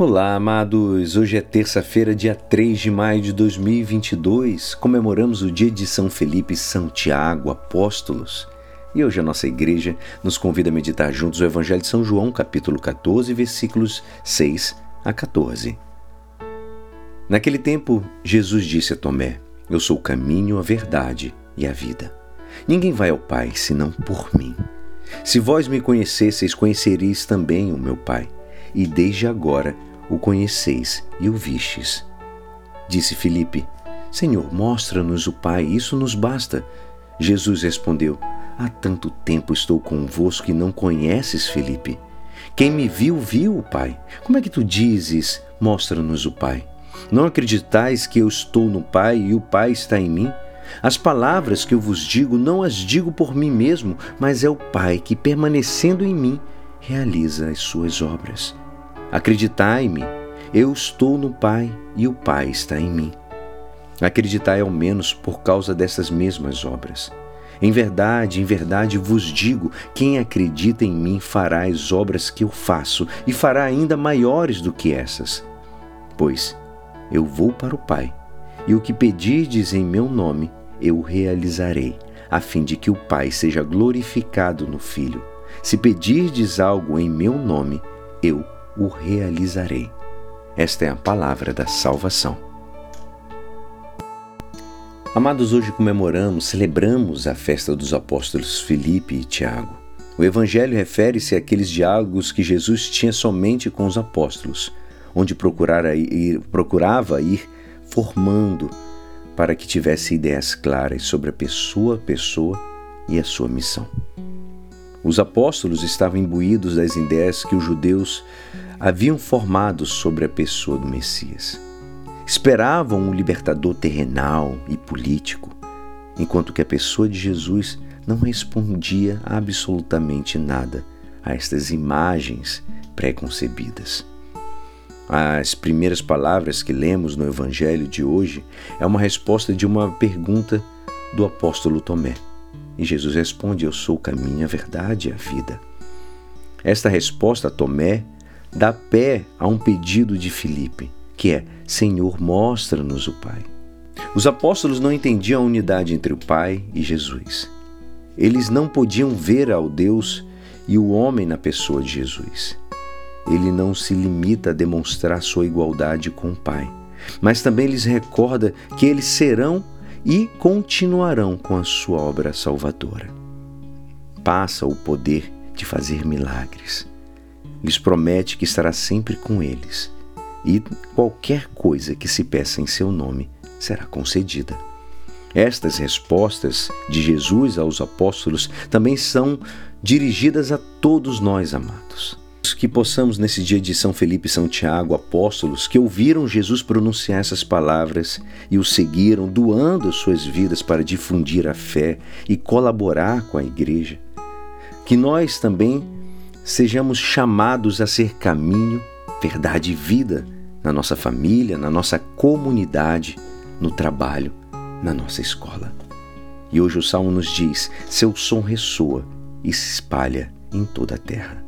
Olá, amados! Hoje é terça-feira, dia 3 de maio de 2022. Comemoramos o dia de São Felipe e São Tiago, apóstolos. E hoje a nossa igreja nos convida a meditar juntos o Evangelho de São João, capítulo 14, versículos 6 a 14. Naquele tempo, Jesus disse a Tomé: Eu sou o caminho, a verdade e a vida. Ninguém vai ao Pai senão por mim. Se vós me conhecesseis, conhecereis também o meu Pai, e desde agora o conheceis e o vistes. Disse Filipe: Senhor, mostra-nos o Pai, isso nos basta. Jesus respondeu: Há tanto tempo estou convosco e não conheces Filipe. Quem me viu, viu o Pai. Como é que tu dizes: Mostra-nos o Pai? Não acreditais que eu estou no Pai e o Pai está em mim? As palavras que eu vos digo não as digo por mim mesmo, mas é o Pai que, permanecendo em mim, realiza as suas obras. Acreditai-me, eu estou no Pai e o Pai está em mim. Acreditai ao menos por causa dessas mesmas obras. Em verdade, em verdade vos digo: quem acredita em mim fará as obras que eu faço e fará ainda maiores do que essas. Pois eu vou para o Pai, e o que pedirdes em meu nome, eu realizarei, a fim de que o Pai seja glorificado no Filho. Se pedirdes algo em meu nome, eu o realizarei. Esta é a palavra da salvação. Amados, hoje comemoramos, celebramos a festa dos apóstolos Filipe e Tiago. O Evangelho refere-se àqueles diálogos que Jesus tinha somente com os apóstolos, onde ir, procurava ir formando para que tivesse ideias claras sobre a pessoa, a pessoa e a sua missão. Os apóstolos estavam imbuídos das ideias que os judeus haviam formado sobre a pessoa do Messias. Esperavam um libertador terrenal e político, enquanto que a pessoa de Jesus não respondia absolutamente nada a estas imagens preconcebidas. As primeiras palavras que lemos no Evangelho de hoje é uma resposta de uma pergunta do apóstolo Tomé. E Jesus responde: Eu sou o caminho, a verdade e a vida. Esta resposta a Tomé dá pé a um pedido de Filipe, que é: Senhor, mostra-nos o Pai. Os apóstolos não entendiam a unidade entre o Pai e Jesus. Eles não podiam ver ao Deus e o homem na pessoa de Jesus. Ele não se limita a demonstrar sua igualdade com o Pai, mas também lhes recorda que eles serão e continuarão com a sua obra salvadora. Passa o poder de fazer milagres lhes promete que estará sempre com eles e qualquer coisa que se peça em seu nome será concedida. Estas respostas de Jesus aos apóstolos também são dirigidas a todos nós, amados. Que possamos, nesse dia de São Felipe e São Tiago, apóstolos, que ouviram Jesus pronunciar essas palavras e o seguiram, doando suas vidas para difundir a fé e colaborar com a igreja, que nós também sejamos chamados a ser caminho, verdade e vida na nossa família, na nossa comunidade, no trabalho, na nossa escola. E hoje o Salmo nos diz: seu som ressoa e se espalha em toda a terra.